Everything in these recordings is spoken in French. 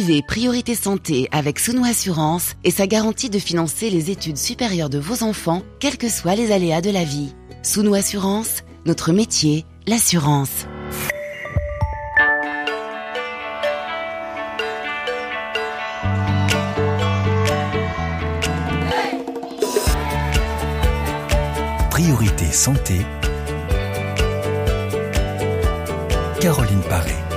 Vivez Priorité Santé avec Sounou Assurance et sa garantie de financer les études supérieures de vos enfants, quels que soient les aléas de la vie. Sounou Assurance, notre métier, l'assurance. Priorité Santé. Caroline Paré.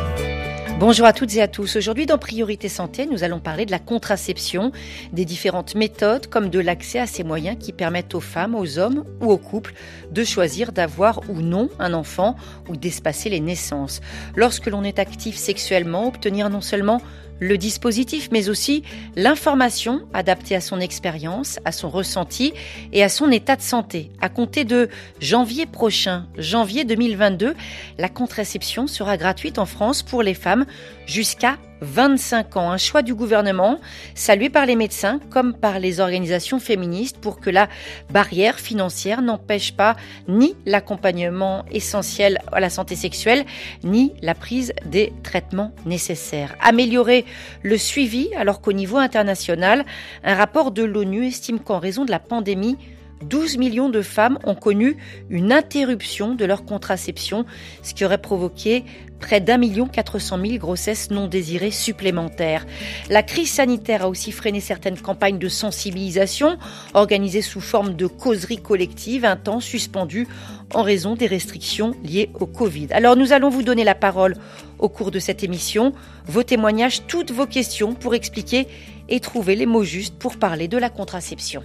Bonjour à toutes et à tous. Aujourd'hui dans Priorité Santé, nous allons parler de la contraception, des différentes méthodes comme de l'accès à ces moyens qui permettent aux femmes, aux hommes ou aux couples de choisir d'avoir ou non un enfant ou d'espacer les naissances. Lorsque l'on est actif sexuellement, obtenir non seulement le dispositif, mais aussi l'information adaptée à son expérience, à son ressenti et à son état de santé. À compter de janvier prochain, janvier 2022, la contraception sera gratuite en France pour les femmes jusqu'à 25 ans. Un choix du gouvernement salué par les médecins comme par les organisations féministes pour que la barrière financière n'empêche pas ni l'accompagnement essentiel à la santé sexuelle, ni la prise des traitements nécessaires. Améliorer le suivi alors qu'au niveau international, un rapport de l'ONU estime qu'en raison de la pandémie, 12 millions de femmes ont connu une interruption de leur contraception, ce qui aurait provoqué près d'un million quatre cent mille grossesses non désirées supplémentaires. La crise sanitaire a aussi freiné certaines campagnes de sensibilisation organisées sous forme de causeries collectives, un temps suspendues en raison des restrictions liées au Covid. Alors nous allons vous donner la parole au cours de cette émission, vos témoignages, toutes vos questions pour expliquer et trouver les mots justes pour parler de la contraception.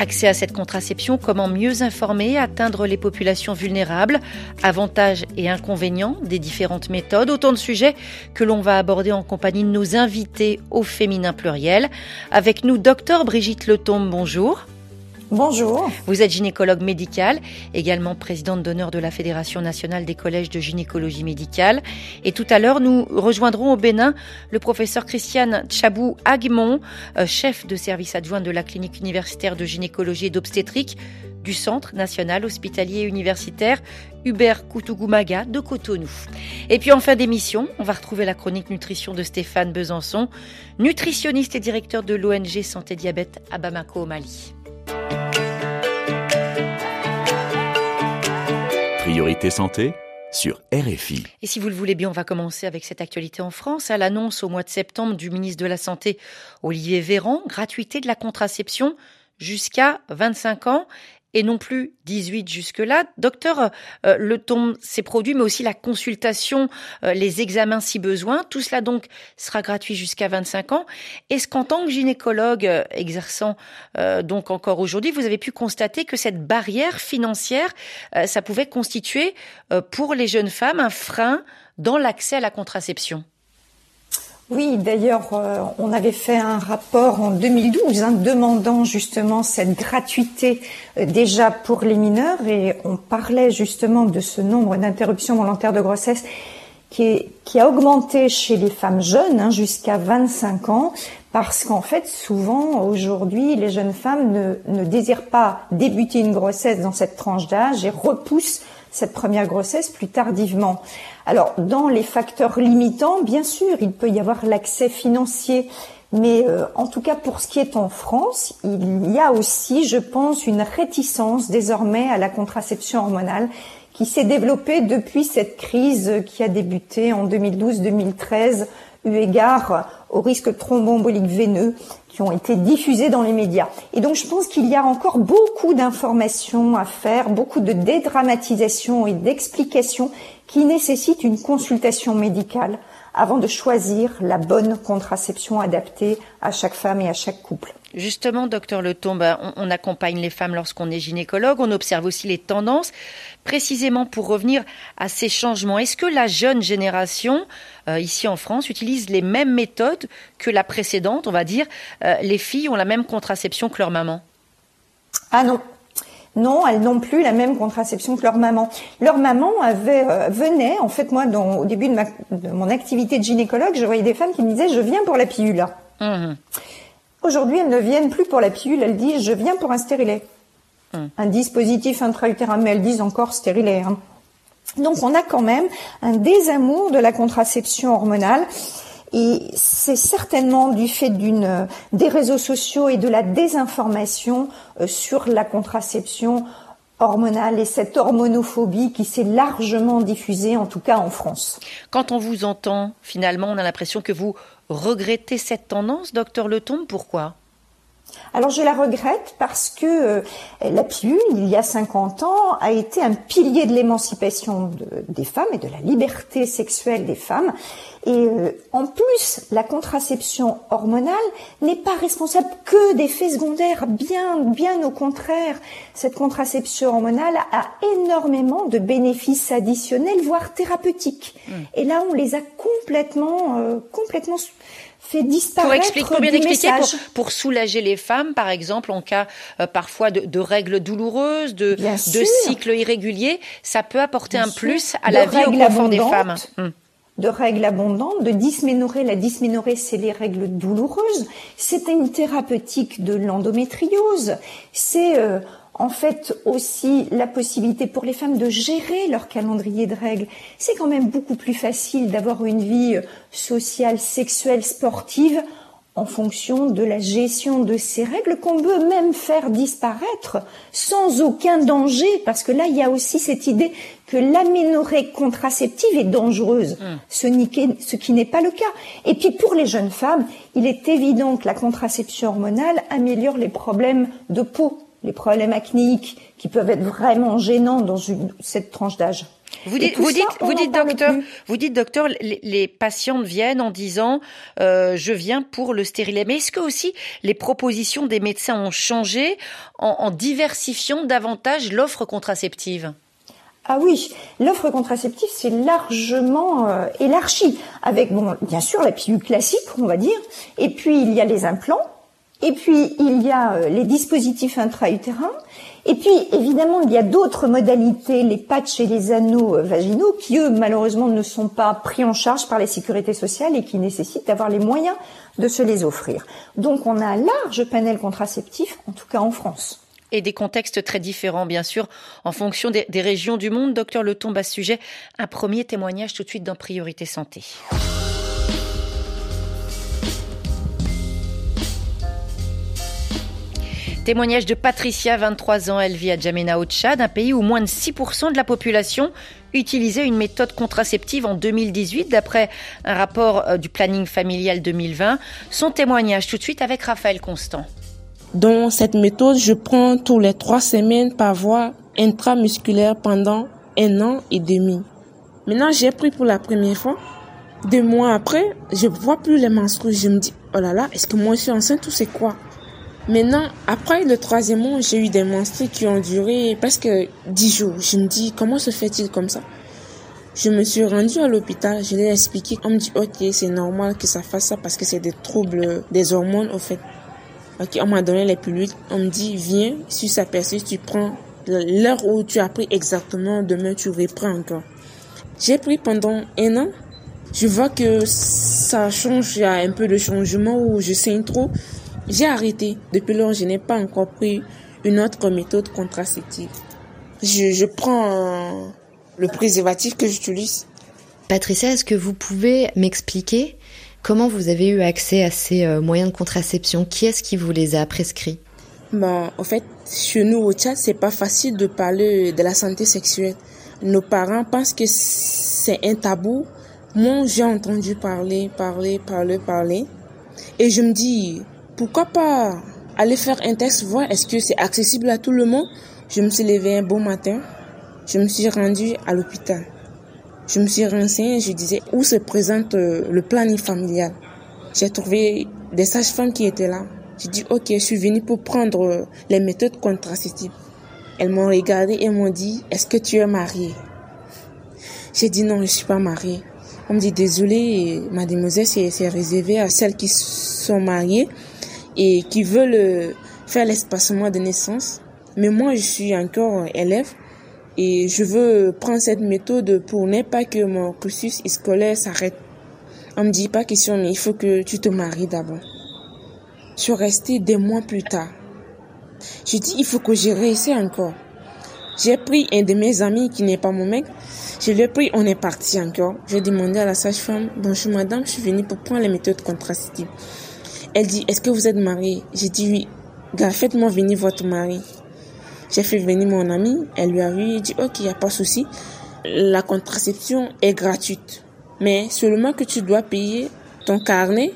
Accès à cette contraception, comment mieux informer, atteindre les populations vulnérables, avantages et inconvénients des différentes méthodes, autant de sujets que l'on va aborder en compagnie de nos invités au féminin pluriel. Avec nous, docteur Brigitte Letombe, bonjour. Bonjour. Vous êtes gynécologue médicale, également présidente d'honneur de la Fédération nationale des collèges de gynécologie médicale. Et tout à l'heure, nous rejoindrons au Bénin le professeur Christiane Chabou Aguimont, euh, chef de service adjoint de la clinique universitaire de gynécologie et d'obstétrique du Centre national hospitalier universitaire Hubert Koutougumaga de Cotonou. Et puis en fin d'émission, on va retrouver la chronique nutrition de Stéphane Besançon, nutritionniste et directeur de l'ONG Santé Diabète à Bamako au Mali. Priorité santé sur RFI. Et si vous le voulez bien, on va commencer avec cette actualité en France. À l'annonce au mois de septembre du ministre de la Santé, Olivier Véran, gratuité de la contraception jusqu'à 25 ans et non plus 18 jusque-là. Docteur, euh, le ton s'est produit, mais aussi la consultation, euh, les examens si besoin. Tout cela donc sera gratuit jusqu'à 25 ans. Est-ce qu'en tant que gynécologue euh, exerçant donc encore aujourd'hui, vous avez pu constater que cette barrière financière, ça pouvait constituer pour les jeunes femmes un frein dans l'accès à la contraception? Oui, d'ailleurs, euh, on avait fait un rapport en 2012 hein, demandant justement cette gratuité euh, déjà pour les mineurs et on parlait justement de ce nombre d'interruptions volontaires de grossesse qui, a augmenté chez les femmes jeunes hein, jusqu'à 25 ans parce qu'en fait, souvent, aujourd'hui, les jeunes femmes ne, ne désirent pas débuter une grossesse dans cette tranche d'âge et repoussent cette première grossesse plus tardivement. Alors, dans les facteurs limitants, bien sûr, il peut y avoir l'accès financier, mais euh, en tout cas pour ce qui est en France, il y a aussi, je pense, une réticence désormais à la contraception hormonale qui s'est développée depuis cette crise qui a débuté en 2012-2013 eu égard au risque thromboembolique veineux qui ont été diffusés dans les médias. Et donc je pense qu'il y a encore beaucoup d'informations à faire, beaucoup de dédramatisation et d'explications qui nécessitent une consultation médicale avant de choisir la bonne contraception adaptée à chaque femme et à chaque couple. Justement, docteur Letombe, on, on accompagne les femmes lorsqu'on est gynécologue, on observe aussi les tendances, précisément pour revenir à ces changements. Est-ce que la jeune génération, euh, ici en France, utilise les mêmes méthodes que la précédente, on va dire euh, Les filles ont la même contraception que leur maman? Ah non, non, elles n'ont plus la même contraception que leur maman. Leur maman avait euh, venait, en fait, moi, dans, au début de, ma, de, mon activité de gynécologue, je voyais des femmes qui me disaient je viens pour la pilule. Mmh. Aujourd'hui, elles ne viennent plus pour la pilule, elles disent je viens pour un stérilet. Mmh. Un dispositif intra-utérin, mais elles disent encore stérilet. Hein. Donc on a quand même un désamour de la contraception hormonale et c'est certainement du fait d'une des réseaux sociaux et de la désinformation euh, sur la contraception hormonale et cette hormonophobie qui s'est largement diffusée, en tout cas en France. Quand on vous entend, finalement, on a l'impression que vous regrettez cette tendance, docteur Letombe. Pourquoi? Alors je la regrette parce que euh, la pilule, il y a 50 ans, a été un pilier de l'émancipation des femmes et de la liberté sexuelle des femmes. Et euh, en plus, la contraception hormonale n'est pas responsable que d'effets secondaires, bien, bien au contraire. Cette contraception hormonale a énormément de bénéfices additionnels, voire thérapeutiques. Mmh. Et là, on les a complètement, euh, complètement fait disparaître pour bien expliquer, pour, soulager les femmes, par exemple, en cas euh, parfois de, règles douloureuses, de, de cycles irréguliers, ça peut apporter un plus à la vie au confort des femmes. Hum. De règles abondantes, de dysménorrhée. La dysménorrhée, c'est les règles douloureuses. C'est une thérapeutique de l'endométriose. C'est euh, en fait aussi la possibilité pour les femmes de gérer leur calendrier de règles. C'est quand même beaucoup plus facile d'avoir une vie sociale, sexuelle, sportive en fonction de la gestion de ces règles qu'on peut même faire disparaître sans aucun danger parce que là il y a aussi cette idée que l'aménorrhée contraceptive est dangereuse, mmh. ce qui n'est pas le cas. Et puis pour les jeunes femmes, il est évident que la contraception hormonale améliore les problèmes de peau les problèmes acnéiques qui peuvent être vraiment gênants dans une, cette tranche d'âge. Vous dites, vous dites, vous dites, docteur, vous dites, docteur, les, les patientes viennent en disant, euh, je viens pour le stérilet. Mais est-ce que aussi les propositions des médecins ont changé en, en diversifiant davantage l'offre contraceptive? Ah oui, l'offre contraceptive c'est largement euh, élargie. Avec bon bien sûr la pilule classique on va dire. Et puis il y a les implants et puis, il y a euh, les dispositifs intra-utérins. Et puis, évidemment, il y a d'autres modalités, les patchs et les anneaux euh, vaginaux, qui, eux, malheureusement, ne sont pas pris en charge par la sécurité sociale et qui nécessitent d'avoir les moyens de se les offrir. Donc, on a un large panel contraceptif, en tout cas en France. Et des contextes très différents, bien sûr, en fonction des, régions du monde. Docteur Le Tombe à ce sujet, un premier témoignage tout de suite dans Priorité Santé. Témoignage de Patricia, 23 ans. Elle vit à Djamena au Tchad, un pays où moins de 6% de la population utilisait une méthode contraceptive en 2018, d'après un rapport euh, du planning familial 2020. Son témoignage tout de suite avec Raphaël Constant. Dans cette méthode, je prends tous les trois semaines par voie intramusculaire pendant un an et demi. Maintenant, j'ai pris pour la première fois. Deux mois après, je vois plus les menstrues. Je me dis, oh là là, est-ce que moi je suis enceinte ou c'est quoi? Maintenant, après le troisième mois, j'ai eu des monstres qui ont duré presque dix jours. Je me dis, comment se fait-il comme ça? Je me suis rendue à l'hôpital, je l'ai expliqué. On me dit, ok, c'est normal que ça fasse ça parce que c'est des troubles des hormones, au fait. Ok, on m'a donné les pilules. On me dit, viens, si ça persiste, tu prends l'heure où tu as pris exactement, demain tu reprends encore. J'ai pris pendant un an. Je vois que ça change, il y a un peu de changement où je saigne trop. J'ai arrêté. Depuis lors, je n'ai pas encore pris une autre méthode contraceptive. Je, je prends le préservatif que j'utilise. Patricia, est-ce que vous pouvez m'expliquer comment vous avez eu accès à ces euh, moyens de contraception? Qui est-ce qui vous les a prescrits? Bon, en fait, chez nous au Tchad, c'est pas facile de parler de la santé sexuelle. Nos parents pensent que c'est un tabou. Moi, j'ai entendu parler, parler, parler, parler. Et je me dis, pourquoi pas aller faire un test, voir est-ce que c'est accessible à tout le monde. Je me suis levée un bon matin, je me suis rendue à l'hôpital. Je me suis renseignée, je disais où se présente euh, le planning familial? J'ai trouvé des sages-femmes qui étaient là. J'ai dit ok, je suis venue pour prendre euh, les méthodes contraceptives. Elles m'ont regardé et m'ont dit est-ce que tu es mariée? J'ai dit non, je suis pas mariée. On me dit désolé, mademoiselle, c'est réservé à celles qui sont mariées et qui veulent euh, faire l'espacement de naissance. Mais moi, je suis encore élève et je veux prendre cette méthode pour ne pas que mon cursus scolaire s'arrête. On me dit pas question, mais il faut que tu te maries d'abord. Je suis restée des mois plus tard. Je dis, il faut que je réessaye encore. J'ai pris un de mes amis qui n'est pas mon mec. Je l'ai pris, on est parti encore. J'ai demandé à la sage-femme, bonjour madame, je suis venue pour prendre les méthodes contraceptives. Elle dit, est-ce que vous êtes mariée? J'ai dit oui. Faites-moi venir votre mari. J'ai fait venir mon ami, elle lui a vu, dit, ok, il n'y a pas de souci. La contraception est gratuite. Mais seulement que tu dois payer ton carnet,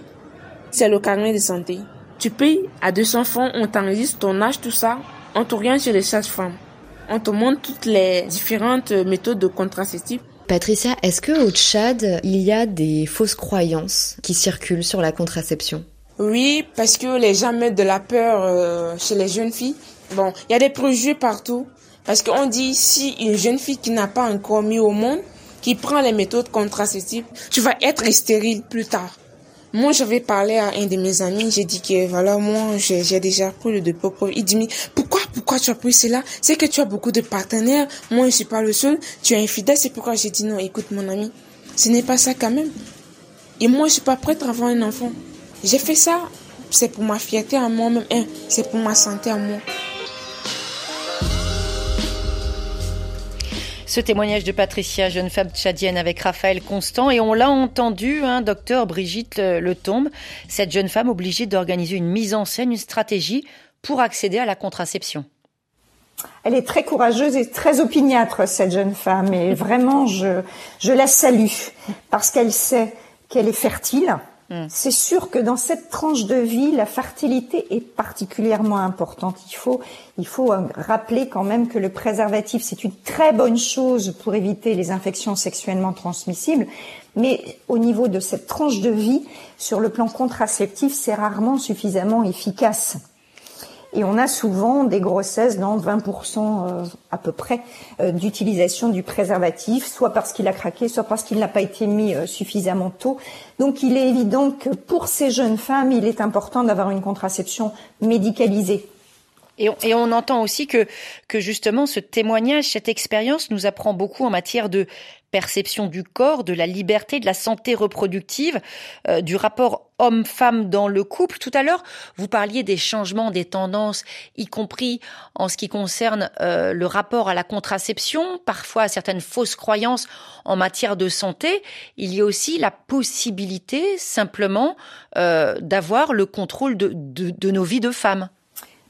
c'est le carnet de santé. Tu payes à 200 francs, on t'enregistre ton âge, tout ça. On t'oriente chez les sages-femmes. On te montre toutes les différentes méthodes de contraception. Patricia, est-ce que au Tchad, il y a des fausses croyances qui circulent sur la contraception? Oui, parce que les gens mettent de la peur euh, chez les jeunes filles. Bon, il y a des préjugés partout. Parce qu'on dit si une jeune fille qui n'a pas encore mis au monde, qui prend les méthodes contraceptives, tu vas être stérile plus tard. Moi, j'avais parlé à un de mes amis, j'ai dit que voilà, moi, j'ai déjà pris le dépôt. Il dit, mais pourquoi, pourquoi tu as pris cela? C'est que tu as beaucoup de partenaires, moi, je suis pas le seul, tu es infidèle, c'est pourquoi j'ai dit non, écoute mon ami, ce n'est pas ça quand même. Et moi, je suis pas prête à avoir un enfant. J'ai fait ça, c'est pour ma fierté à moi-même, hein, c'est pour ma santé à moi. Ce témoignage de Patricia, jeune femme tchadienne avec Raphaël Constant, et on l'a entendu, hein, docteur Brigitte Letombe, cette jeune femme obligée d'organiser une mise en scène, une stratégie pour accéder à la contraception. Elle est très courageuse et très opiniâtre, cette jeune femme, et vraiment, je, je la salue, parce qu'elle sait qu'elle est fertile, Mm. C'est sûr que dans cette tranche de vie, la fertilité est particulièrement importante. Il faut, il faut euh, rappeler quand même que le préservatif, c'est une très bonne chose pour éviter les infections sexuellement transmissibles. Mais au niveau de cette tranche de vie, sur le plan contraceptif, c'est rarement suffisamment efficace. Et on a souvent des grossesses dans 20% euh, à peu près euh, d'utilisation du préservatif, soit parce qu'il a craqué, soit parce qu'il n'a pas été mis euh, suffisamment tôt. Donc il est évident que pour ces jeunes femmes, il est important d'avoir une contraception médicalisée. Et on, et on, entend aussi que, justement ce témoignage, cette expérience nous apprend beaucoup en matière de perception du corps, de la liberté, de la santé reproductive, euh, du rapport homme-femme dans le couple. Tout à l'heure, vous parliez des changements, des tendances, y compris en ce qui concerne euh, le rapport à la contraception, parfois à certaines fausses croyances en matière de santé. Il y a aussi la possibilité simplement euh, d'avoir le contrôle de, de, de nos vies de femmes.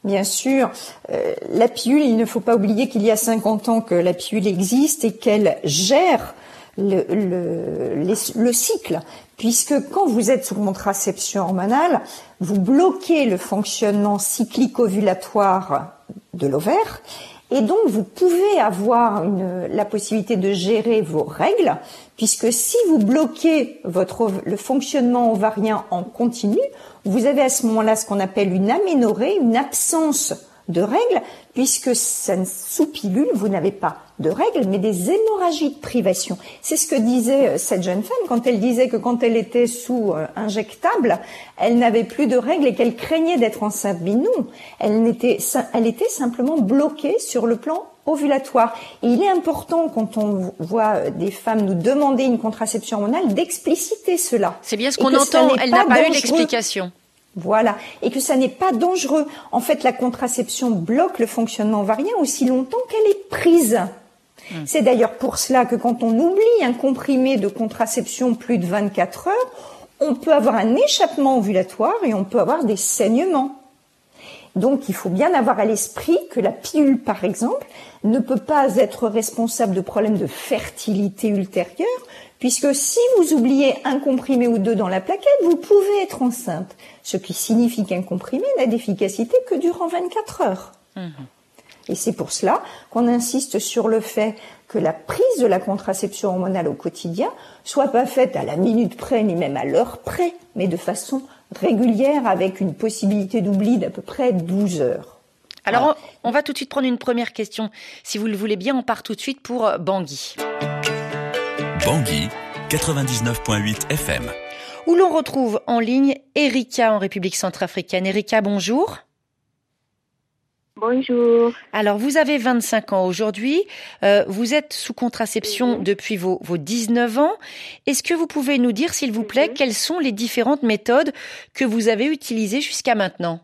Bien sûr, euh, la pilule, il ne faut pas oublier qu'il y a 50 ans que la pilule existe et qu'elle gère le, le, le, cycle, puisque quand vous êtes sous contraception hormonale, vous bloquez le fonctionnement cyclique ovulatoire de l'ovaire, et donc vous pouvez avoir une, la possibilité de gérer vos règles, puisque si vous bloquez votre, le fonctionnement ovarien en continu, vous avez à ce moment-là ce qu'on appelle une aménorrhée, une absence de règles, puisque sous pilule, vous n'avez pas de règles, mais des hémorragies de privation. C'est ce que disait euh, cette jeune femme quand elle disait que quand elle était sous euh, injectable, elle n'avait plus de règles et qu'elle craignait d'être enceinte. Mais non, elle, n'était, elle était simplement bloquée sur le plan ovulatoire. Et il est important, quand on voit euh, des femmes nous demander une contraception hormonale, d'expliciter cela. C'est bien ce qu'on entend. Elle n'a pas eu l'explication. Voilà. Et que ça n'est pas dangereux. En fait, la contraception bloque le fonctionnement ovarien aussi longtemps qu'elle est prise. Hmm. C'est d'ailleurs pour cela que quand on oublie un comprimé de contraception plus de 24 heures, on peut avoir un échappement ovulatoire et on peut avoir des saignements. Donc il faut bien avoir à l'esprit que la pilule, par exemple, ne peut pas être responsable de problèmes de fertilité ultérieure, puisque si vous oubliez un comprimé ou deux dans la plaquette, vous pouvez être enceinte, ce qui signifie qu'un comprimé n'a d'efficacité que durant 24 heures. Mhm. Et c'est pour cela qu'on insiste sur le fait que la prise de la contraception hormonale au quotidien soit pas faite à la minute près ni même à l'heure près, mais de façon régulière avec une possibilité d'oubli d'à peu près 12 heures. Alors, on, va tout de suite prendre une première question. Si vous le voulez bien, on part tout de suite pour euh, Bangui. Bangui, 99.8 FM. Où l'on retrouve en ligne Erika en République centrafricaine. Erika, bonjour. Bonjour. Alors, vous avez 25 ans aujourd'hui. Euh, vous êtes sous contraception depuis vos, vos 19 ans. Est-ce que vous pouvez nous dire, s'il vous plaît, quelles sont les différentes méthodes que vous avez utilisées jusqu'à maintenant?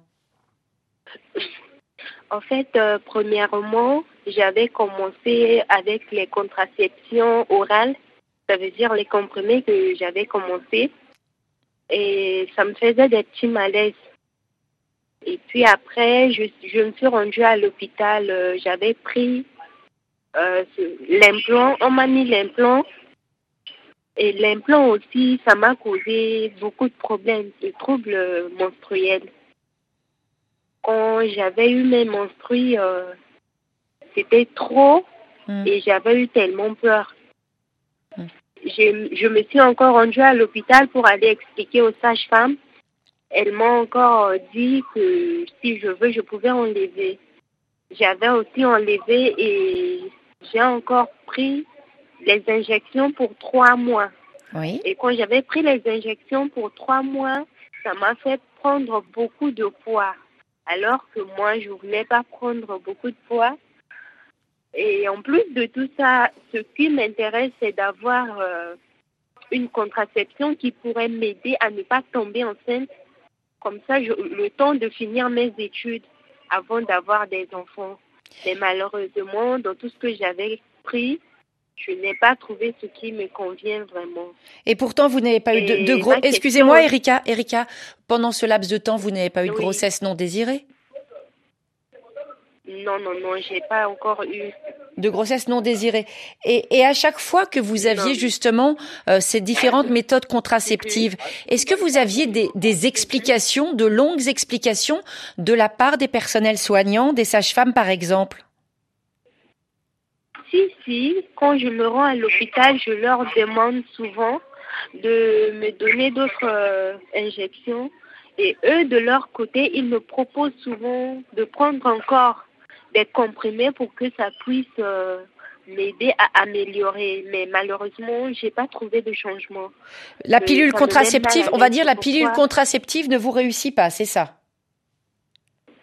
En fait, euh, premièrement, j'avais commencé avec les contraceptions orales, ça veut dire les comprimés que j'avais commencé. Et ça me faisait des petits malaises. Et puis après, je, je me suis rendue à l'hôpital. euh, J'avais pris euh, l'implant. On m'a mis l'implant. Et l'implant aussi, ça m'a causé beaucoup de problèmes, de troubles euh, menstruels. Quand j'avais eu mes menstrues, euh, c'était trop Mm. et j'avais eu tellement peur. Je, je me suis encore rendue à l'hôpital pour aller expliquer aux sages-femmes. Elles m'ont encore euh, dit que si je veux, je pouvais enlever. J'avais aussi enlevé et j'ai encore pris les injections pour trois mois. Oui. Et quand j'avais pris les injections pour trois mois, ça m'a fait prendre beaucoup de poids. Alors que moi, je voulais pas prendre beaucoup de poids. Et en plus de tout ça, ce qui m'intéresse, c'est d'avoir euh, une contraception qui pourrait m'aider à ne pas tomber enceinte. Comme ça, je- le temps de finir mes études avant d'avoir des enfants. Mais malheureusement, dans tout ce que j'avais pris, je n'ai pas trouvé ce qui me convient vraiment. Et pourtant, vous n'avez pas eu de, de gros. Excusez-moi, Erika. Erika, pendant ce laps de temps, vous n'avez pas eu de grossesse non désirée? Non, non, non, j'ai pas encore eu. de grossesse non désirée. Et, et à chaque fois que vous aviez Non. justement euh, ces différentes méthodes contraceptives, est-ce que vous aviez des, des explications, de longues explications de la part des personnels soignants, des sages-femmes par exemple? Si, si, quand je me rends à l'hôpital, je leur demande souvent de me donner d'autres euh, injections. Et eux, de leur côté, ils me proposent souvent de prendre encore des comprimés pour que ça puisse euh, m'aider à améliorer. Mais malheureusement, j'ai pas trouvé de changement. La pilule contraceptive, on va dire la pilule pourquoi. contraceptive ne vous réussit pas, c'est ça?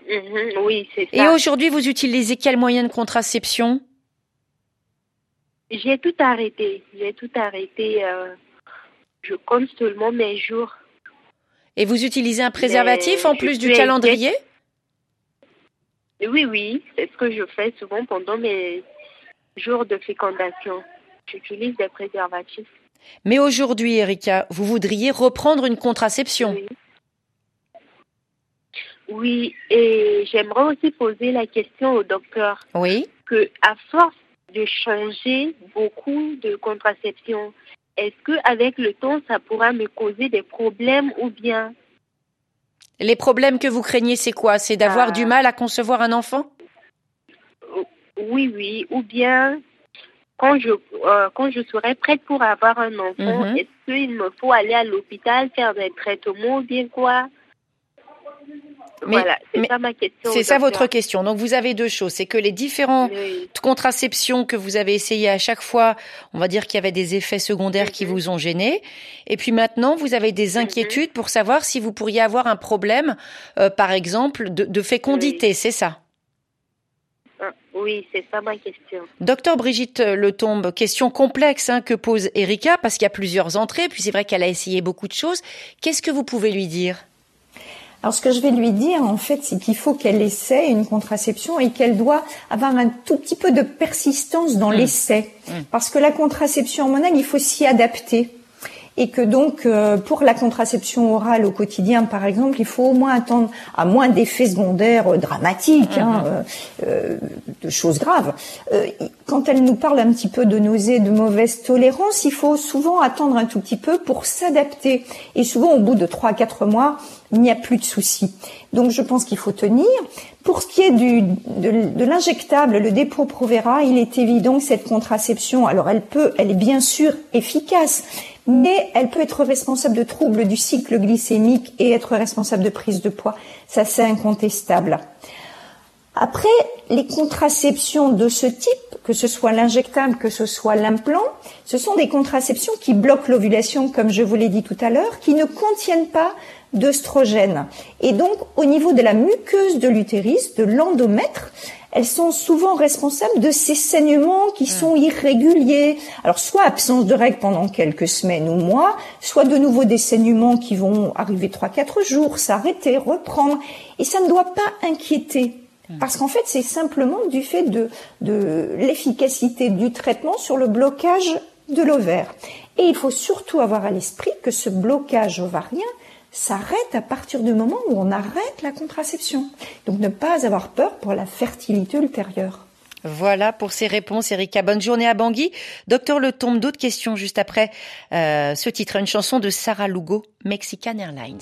Mhm, oui, c'est Et ça. aujourd'hui, vous utilisez quel moyen de contraception? J'ai tout arrêté. J'ai tout arrêté. euh, je compte seulement mes jours. Et vous utilisez un préservatif en plus du suis Oui, oui, c'est ce que je fais souvent pendant mes jours de fécondation. J'utilise des préservatifs. Mais aujourd'hui, Erika, vous voudriez reprendre une contraception Oui. Oui, et j'aimerais aussi poser la question au docteur Oui. que à force de changer beaucoup de contraception, est-ce que avec le temps ça pourra me causer des problèmes ou bien Les problèmes que vous craignez, c'est quoi? C'est d'avoir Ah. du mal à concevoir un enfant? Oui oui ou bien quand je euh, quand je serai prête pour avoir un enfant, Mhm. est-ce qu'il me faut aller à l'hôpital faire des traitements ou bien quoi? Mais- Voilà, c'est ça ma question. C'est ça votre question. Donc vous avez deux choses. C'est que les différents Oui. contraceptions que vous avez essayées à chaque fois, on va dire qu'il y avait des effets secondaires qui Mhm. vous ont gêné. Et puis maintenant, vous avez des inquiétudes pour savoir si vous pourriez avoir un problème, euh, par exemple, de, de fécondité. C'est ça? Ah, Oui, c'est ça ma question. Docteur Brigitte Letombe, question complexe hein, que pose Erika parce qu'il y a plusieurs entrées. Puis c'est vrai qu'elle a essayé beaucoup de choses. Qu'est-ce que vous pouvez lui dire? Alors ce que je vais lui dire en fait, c'est qu'il faut qu'elle essaie une contraception et qu'elle doit avoir un tout petit peu de persistance dans l'essai, parce que la contraception hormonale, il faut s'y adapter. Et que donc, euh, pour la contraception orale au quotidien, par exemple, il faut au moins attendre, à moins d'effets secondaires euh, dramatiques, hein, euh, euh, de choses graves. Euh, quand elle nous parle un petit peu de nausées, de mauvaise tolérance, il faut souvent attendre un tout petit peu pour s'adapter. Et souvent, au bout de trois à quatre mois, il n'y a plus de soucis. Donc, je pense qu'il faut tenir. Pour ce qui est du, de, de l'injectable, le dépôt Provera, il est évident que cette contraception, alors elle peut, elle est bien sûr efficace, mais elle peut être responsable de troubles du cycle glycémique et être responsable de prise de poids. Ça, c'est incontestable. Après, les contraceptions de ce type, que ce soit l'injectable, que ce soit l'implant, ce sont des contraceptions qui bloquent l'ovulation, comme je vous l'ai dit tout à l'heure, qui ne contiennent pas d'œstrogène. Et donc, au niveau de la muqueuse de l'utérus, de l'endomètre, elles sont souvent responsables de ces saignements qui sont irréguliers. Alors, soit absence de règles pendant quelques semaines ou mois, soit de nouveau des saignements qui vont arriver trois, quatre jours, s'arrêter, reprendre. Et ça ne doit pas inquiéter. Parce qu'en fait, c'est simplement du fait de, de l'efficacité du traitement sur le blocage de l'ovaire. Et il faut surtout avoir à l'esprit que ce blocage ovarien s'arrête à partir du moment où on arrête la contraception. Donc ne pas avoir peur pour la fertilité ultérieure. Voilà pour ces réponses, Erika. Bonne journée à Bangui. Docteur Le Tombe, d'autres questions juste après euh, ce titre, une chanson de Sarah Lugo, Mexican Airlines.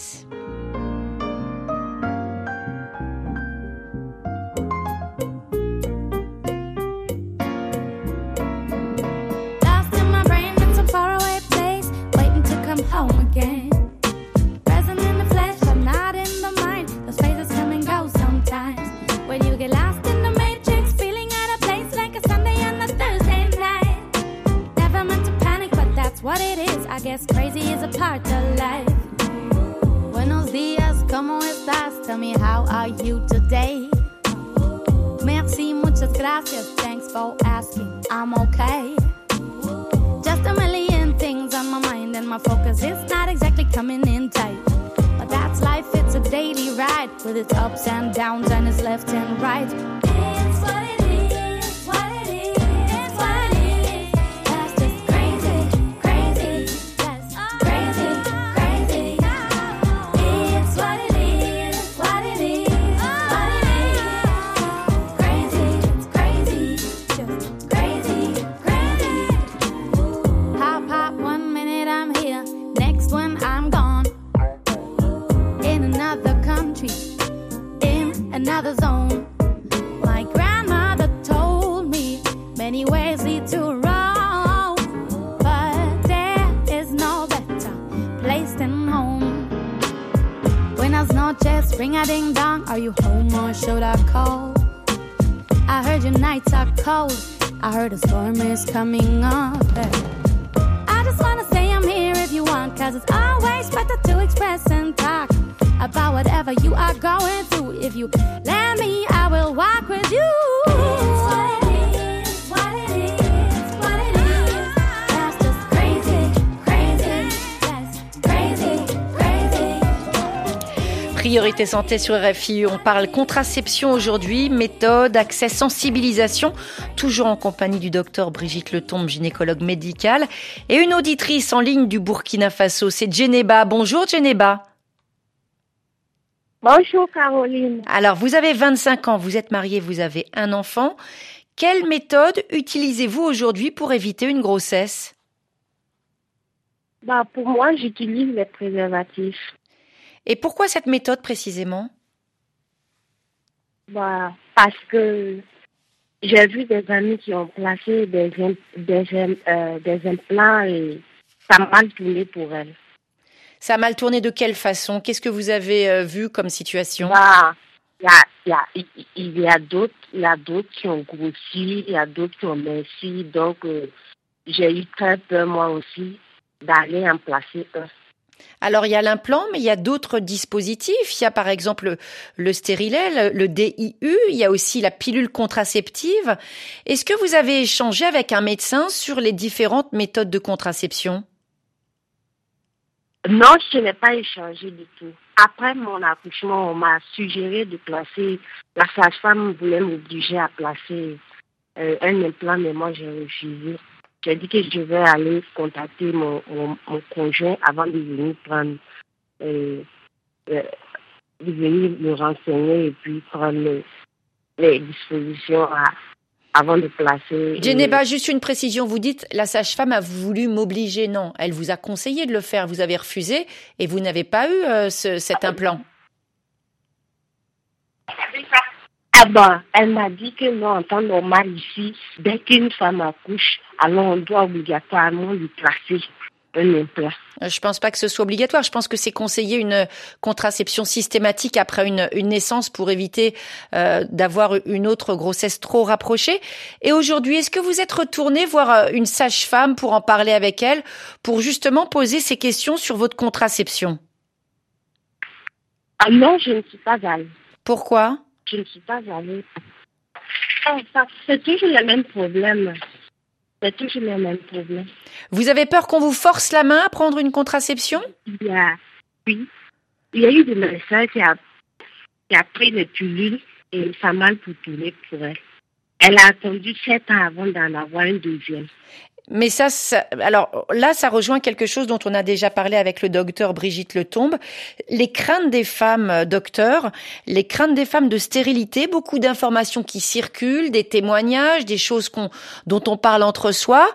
Guess crazy is a part of life. Buenos dias, ¿cómo estás? Tell me how are you today? Merci, muchas gracias. Thanks for asking. I'm okay. Just a million things on my mind, and my focus is not exactly coming in tight. But that's life, it's a daily ride with its ups and downs and its left and right. Priorité santé sur RFI, on parle contraception aujourd'hui, méthode, accès, sensibilisation, toujours en compagnie du docteur Brigitte Letombe, gynécologue médicale, et une auditrice en ligne du Burkina Faso, c'est Djeneba. Bonjour Djeneba. Bonjour Caroline. Alors, vous avez 25 ans, vous êtes mariée, vous avez un enfant. Quelle méthode utilisez-vous aujourd'hui pour éviter une grossesse? Bah, Pour moi, j'utilise les préservatifs. Et pourquoi cette méthode précisément? Bah, Parce que j'ai vu des amis qui ont placé des, des, euh, des implants et ça a mal tourné pour elles. Ça a mal tourné de quelle façon? Qu'est-ce que vous avez euh, vu comme situation? Bah, y a, Il y a, d'autres qui ont grossi, il y a d'autres qui ont minci. Donc, euh, j'ai eu très peur, moi aussi, d'aller en placer un. Alors il y a l'implant, mais il y a d'autres dispositifs. Il y a par exemple le stérilet, le, DIU, il y a aussi la pilule contraceptive. Est-ce que vous avez échangé avec un médecin sur les différentes méthodes de contraception? Non, je n'ai pas échangé du tout. Après mon accouchement, on m'a suggéré de placer, la sage-femme voulait m'obliger à placer euh, un implant, mais moi j'ai refusé. J'ai dit que je vais aller contacter mon, conjoint avant de venir prendre, euh, euh, de venir me renseigner et puis prendre les, dispositions avant de placer. Geneva, juste une précision. Vous dites la sage-femme a voulu m'obliger. Non, elle vous a conseillé de le faire. Vous avez refusé et vous n'avez pas eu euh, cet implant. Ah ben, elle m'a dit que non, en temps normal ici, dès qu'une femme accouche, alors on doit obligatoirement lui placer un implant. Euh, je pense pas que ce soit obligatoire. Je pense que c'est conseiller une contraception systématique après une, naissance pour éviter euh, d'avoir une autre grossesse trop rapprochée. Et aujourd'hui, est-ce que vous êtes retourné voir euh, une sage-femme pour en parler avec elle, pour justement poser ces questions sur votre contraception? Ah non, je ne suis pas allée. Pourquoi? Je ne suis pas allée. C'est toujours le même problème. C'est toujours le même problème. Vous avez peur qu'on vous force la main à prendre une contraception? Il y a, oui. Il y a eu des médecins qui a, qui a pris les pilules et ça mal pour tourner pour elle. Elle a attendu sept ans avant d'en avoir une deuxième. Mais ça, alors là, ça rejoint quelque chose dont on a déjà parlé avec le docteur Brigitte Letombe. Les craintes des femmes, euh, docteur, les craintes des femmes de stérilité, beaucoup d'informations qui circulent, des témoignages, des choses qu'on, dont on parle entre soi,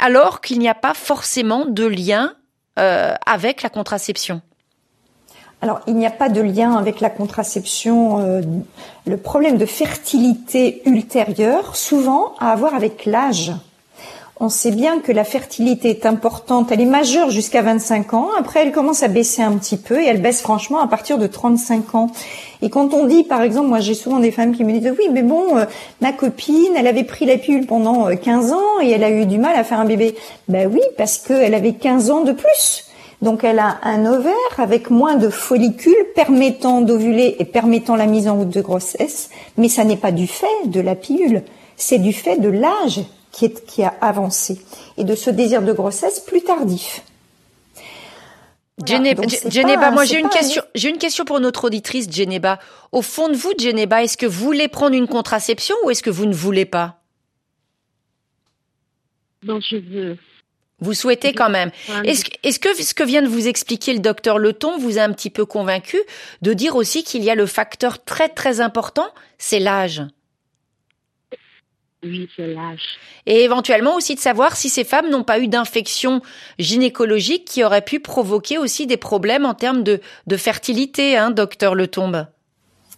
alors qu'il n'y a pas forcément de lien euh, avec la contraception. Alors, il n'y a pas de lien avec la contraception. Euh, le problème de fertilité ultérieure, souvent, a à voir avec l'âge. On sait bien que la fertilité est importante, elle est majeure jusqu'à 25 ans, après elle commence à baisser un petit peu et elle baisse franchement à partir de 35 ans. Et quand on dit, par exemple, moi j'ai souvent des femmes qui me disent, oui, mais bon, euh, ma copine, elle avait pris la pilule pendant 15 ans et elle a eu du mal à faire un bébé. Ben oui, parce qu'elle avait 15 ans de plus. Donc elle a un ovaire avec moins de follicules permettant d'ovuler et permettant la mise en route de grossesse, mais ça n'est pas du fait de la pilule, c'est du fait de l'âge qui, est, qui a avancé et de ce désir de grossesse plus tardif. Voilà, moi j'ai une question, j'ai une question pour notre auditrice Geneba. Au fond de vous, Geneba, est-ce que vous voulez prendre une contraception ou est-ce que vous ne voulez pas? Non, je veux. Vous souhaitez quand même. Est-ce est que ce que vient de vous expliquer le docteur Leton vous a un petit peu convaincu de dire aussi qu'il y a le facteur très très important, c'est l'âge? Oui, c'est l'âge. Et éventuellement aussi de savoir si ces femmes n'ont pas eu d'infection gynécologique qui aurait pu provoquer aussi des problèmes en termes de, de fertilité, hein, docteur Letombe.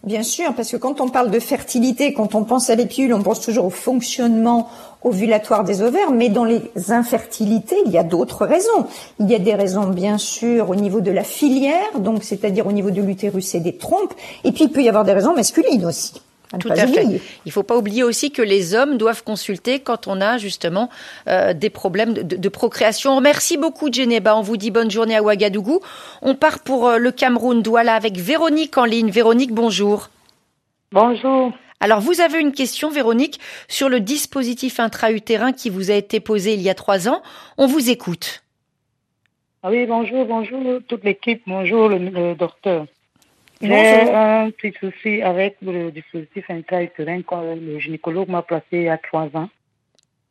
Bien sûr, parce que quand on parle de fertilité, quand on pense à les pilules, on pense toujours au fonctionnement ovulatoire des ovaires, mais dans les infertilités, il y a d'autres raisons. Il y a des raisons, bien sûr, au niveau de la filière, donc c'est-à-dire au niveau de l'utérus et des trompes, et puis il peut y avoir des raisons masculines aussi. Tout à fait. Il faut pas oublier aussi que les hommes doivent consulter quand on a justement euh, des problèmes de, de, procréation. Merci beaucoup, Geneba. On vous dit bonne journée à Ouagadougou. On part pour euh, le Cameroun, Douala, avec Véronique en ligne. Véronique, bonjour. Bonjour. Alors, vous avez une question, Véronique, sur le dispositif intra-utérin qui vous a été posé il y a trois ans. On vous écoute. Ah oui, bonjour, bonjour toute l'équipe, bonjour le, le docteur. J'ai un petit souci avec le dispositif intra-utérin quand le gynécologue m'a placé il y a trois ans.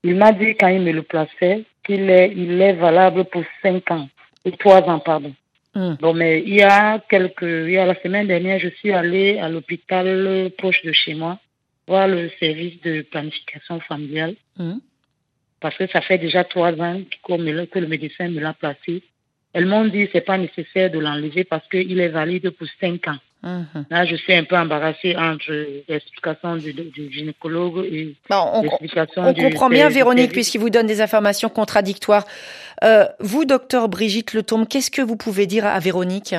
Il m'a dit quand il me le plaçait qu'il est, il est valable pour cinq ans, trois ans, pardon. Hmm. Bon, mais il y a quelques, il y a la semaine dernière, je suis allée à l'hôpital proche de chez moi voir le service de planification familiale Hmm. parce que ça fait déjà trois ans que le médecin me l'a placé. Elles m'ont dit c'est pas nécessaire de l'enlever parce qu'il est valide pour cinq ans. Mhm. Là, je suis un peu embarrassée entre l'explication du, du gynécologue et Bon, on, l'explication on du comprend bien, Véronique, puisqu'il vous donne des informations contradictoires. Euh, vous, docteur Brigitte Letombe, qu'est-ce que vous pouvez dire à Véronique?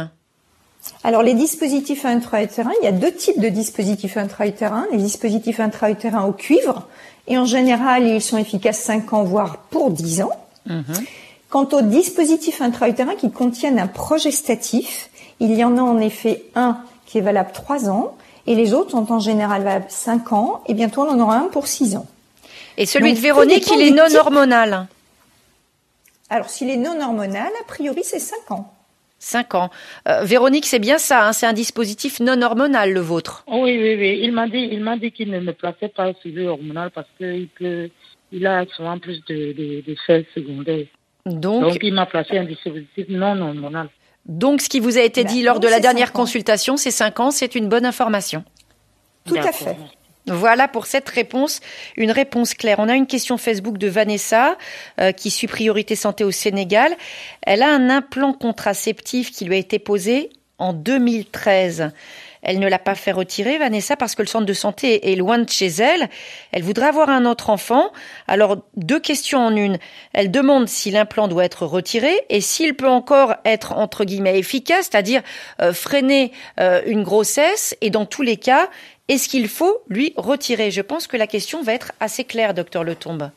Alors, les dispositifs intra-utérins, il y a deux types de dispositifs intra-utérins. Les dispositifs intra-utérins au cuivre, et en général, ils sont efficaces 5 ans, voire pour 10 ans. Mhm. Quant aux dispositifs intra-utérins qui contiennent un progestatif, il y en a en effet un qui est valable 3 ans, et les autres sont en général valables 5 ans, et bientôt on en aura un pour 6 ans. Et celui Donc, de Véronique, il est non type. hormonal. Alors, s'il est non hormonal, a priori, c'est 5 ans. 5 ans. Euh, Véronique, c'est bien ça, hein, c'est un dispositif non hormonal, le vôtre. Oh oui, oui, oui. Il m'a dit, il m'a dit qu'il ne me plaçait pas au suivi hormonal parce qu'il peut, il a souvent plus de, de, d'effets secondaires. Donc, Donc, il m'a placé un dispositif non hormonal. donc, ce qui vous a été Bah, dit lors de la dernière consultation, c'est 5 ans, c'est une bonne information. Tout à fait. Voilà pour cette réponse, une réponse claire. On a une question Facebook de Vanessa euh, qui suit Priorité Santé au Sénégal. Elle a un implant contraceptif qui lui a été posé en 2013. Elle ne l'a pas fait retirer, Vanessa, parce que le centre de santé est loin de chez elle. Elle voudrait avoir un autre enfant. Alors, deux questions en une. Elle demande si l'implant doit être retiré et s'il peut encore être, entre guillemets, efficace, c'est-à-dire euh, freiner euh, une grossesse. Et dans tous les cas, est-ce qu'il faut lui retirer? Je pense que la question va être assez claire, docteur Letombe.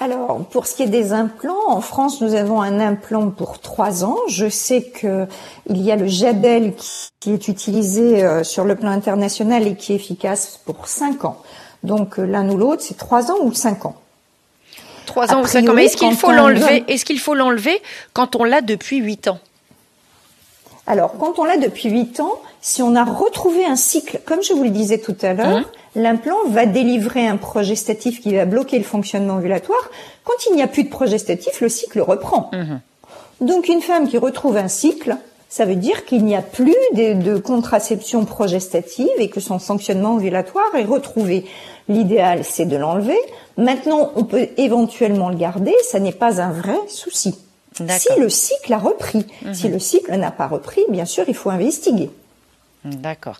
Alors, pour ce qui est des implants, en France, nous avons un implant pour trois ans. Je sais que il y a le Jadel qui, qui est utilisé euh, sur le plan international et qui est efficace pour cinq ans. Donc, euh, l'un ou l'autre, c'est trois ans ou cinq ans. Trois ans ou cinq ans. Mais est-ce qu'il faut l'enlever donne- Est-ce qu'il faut l'enlever quand on l'a depuis huit ans? Alors, quand on l'a depuis 8 ans, si on a retrouvé un cycle, comme je vous le disais tout à l'heure, Mmh. l'implant va délivrer un progestatif qui va bloquer le fonctionnement ovulatoire. Quand il n'y a plus de progestatif, le cycle reprend. Donc, une femme qui retrouve un cycle, ça veut dire qu'il n'y a plus de, de contraception progestative et que son fonctionnement ovulatoire est retrouvé. L'idéal, c'est de l'enlever. Maintenant, on peut éventuellement le garder. Ça n'est pas un vrai souci. Si le cycle a repris, si le cycle n'a pas repris, bien sûr, il faut investiguer. D'accord.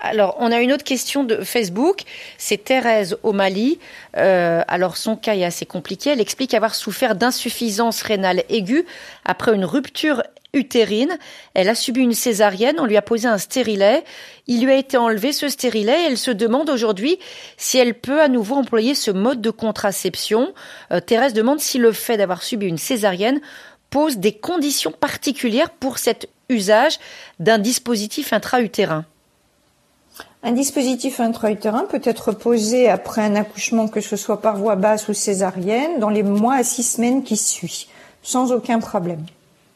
Alors, on a une autre question de Facebook. C'est Thérèse au Mali. Euh, alors, son cas est assez compliqué. Elle explique avoir souffert d'insuffisance rénale aiguë après une rupture utérine. Elle a subi une césarienne. On lui a posé un stérilet. Il lui a été enlevé ce stérilet. Elle se demande aujourd'hui si elle peut à nouveau employer ce mode de contraception. Euh, Thérèse demande si le fait d'avoir subi une césarienne pose des conditions particulières pour cet usage d'un dispositif intra-utérin. Un dispositif intra-utérin peut être posé après un accouchement, que ce soit par voie basse ou césarienne, dans les mois à six semaines qui suivent, sans aucun problème.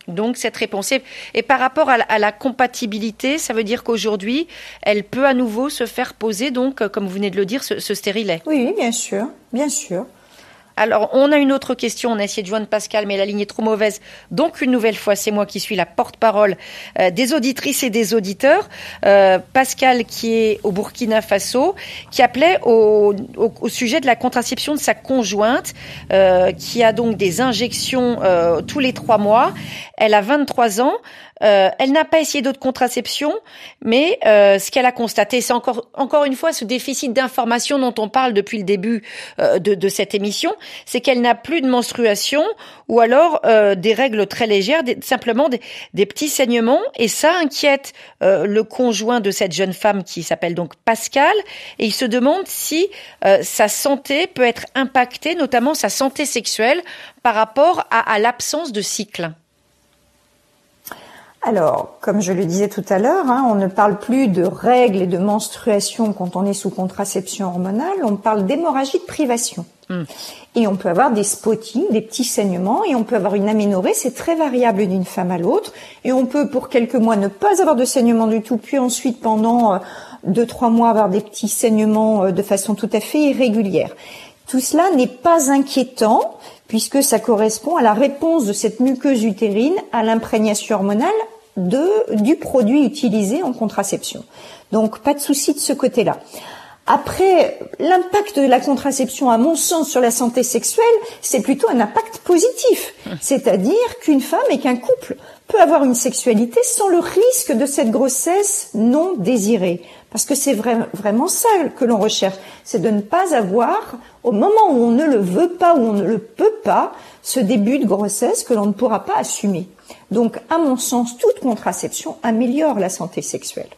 Donc cette réponse est... Et par rapport à la, à la compatibilité, ça veut dire qu'aujourd'hui, elle peut à nouveau se faire poser, donc, euh, comme vous venez de le dire, ce, ce stérilet. Oui, oui, bien sûr, bien sûr. Alors, on a une autre question. On a essayé de joindre Pascal, mais la ligne est trop mauvaise. Donc, une nouvelle fois, c'est moi qui suis la porte-parole euh, des auditrices et des auditeurs. Euh, Pascal, qui est au Burkina Faso, qui appelait au, sujet de la contraception de sa conjointe, euh, qui a donc des injections euh, tous les trois mois. Elle a 23 ans. Euh, elle n'a pas essayé d'autres contraceptions, mais euh, ce qu'elle a constaté, c'est encore encore une fois ce déficit d'information dont on parle depuis le début euh, de, de, cette émission, c'est qu'elle n'a plus de menstruation ou alors euh, des règles très légères, des, simplement des, des, petits saignements, et ça inquiète euh, le conjoint de cette jeune femme qui s'appelle donc Pascal, et il se demande si euh, sa santé peut être impactée, notamment sa santé sexuelle, par rapport à, à l'absence de cycle. Alors, comme je le disais tout à l'heure, hein, on ne parle plus de règles et de menstruation quand on est sous contraception hormonale, on parle d'hémorragie de privation. Mm. Et on peut avoir des spotting, des petits saignements, et on peut avoir une aménorrhée, c'est très variable d'une femme à l'autre, et on peut pour quelques mois ne pas avoir de saignement du tout, puis ensuite pendant euh, deux, trois mois avoir des petits saignements euh, de façon tout à fait irrégulière. Tout cela n'est pas inquiétant, puisque ça correspond à la réponse de cette muqueuse utérine à l'imprégnation hormonale de, du produit utilisé en contraception. Donc pas de souci de ce côté-là. Après, l'impact de la contraception, à mon sens, sur la santé sexuelle, c'est plutôt un impact positif. C'est-à-dire qu'une femme et qu'un couple peut avoir une sexualité sans le risque de cette grossesse non désirée. Parce que c'est vrai, vraiment ça que l'on recherche. C'est de ne pas avoir, au moment où on ne le veut pas, où on ne le peut pas, ce début de grossesse que l'on ne pourra pas assumer. Donc, à mon sens, toute contraception améliore la santé sexuelle.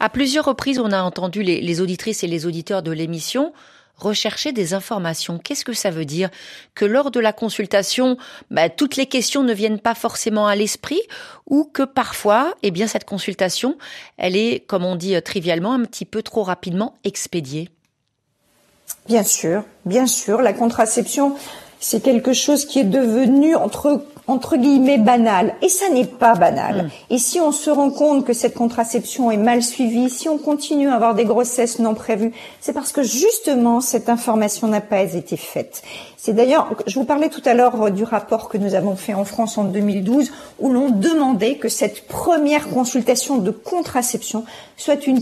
À plusieurs reprises, on a entendu les, les auditrices et les auditeurs de l'émission rechercher des informations. Qu'est-ce que ça veut dire? Que lors de la consultation, bah, toutes les questions ne viennent pas forcément à l'esprit ou que parfois, eh bien, cette consultation, elle est, comme on dit trivialement, un petit peu trop rapidement expédiée? Bien sûr, bien sûr. La contraception, c'est quelque chose qui est devenu entre entre guillemets banal et ça n'est pas banal. Mmh. Et si on se rend compte que cette contraception est mal suivie, si on continue à avoir des grossesses non prévues, c'est parce que justement cette information n'a pas été faite. C'est d'ailleurs, je vous parlais tout à l'heure du rapport que nous avons fait en France en 2012 où l'on demandait que cette première consultation de contraception soit une,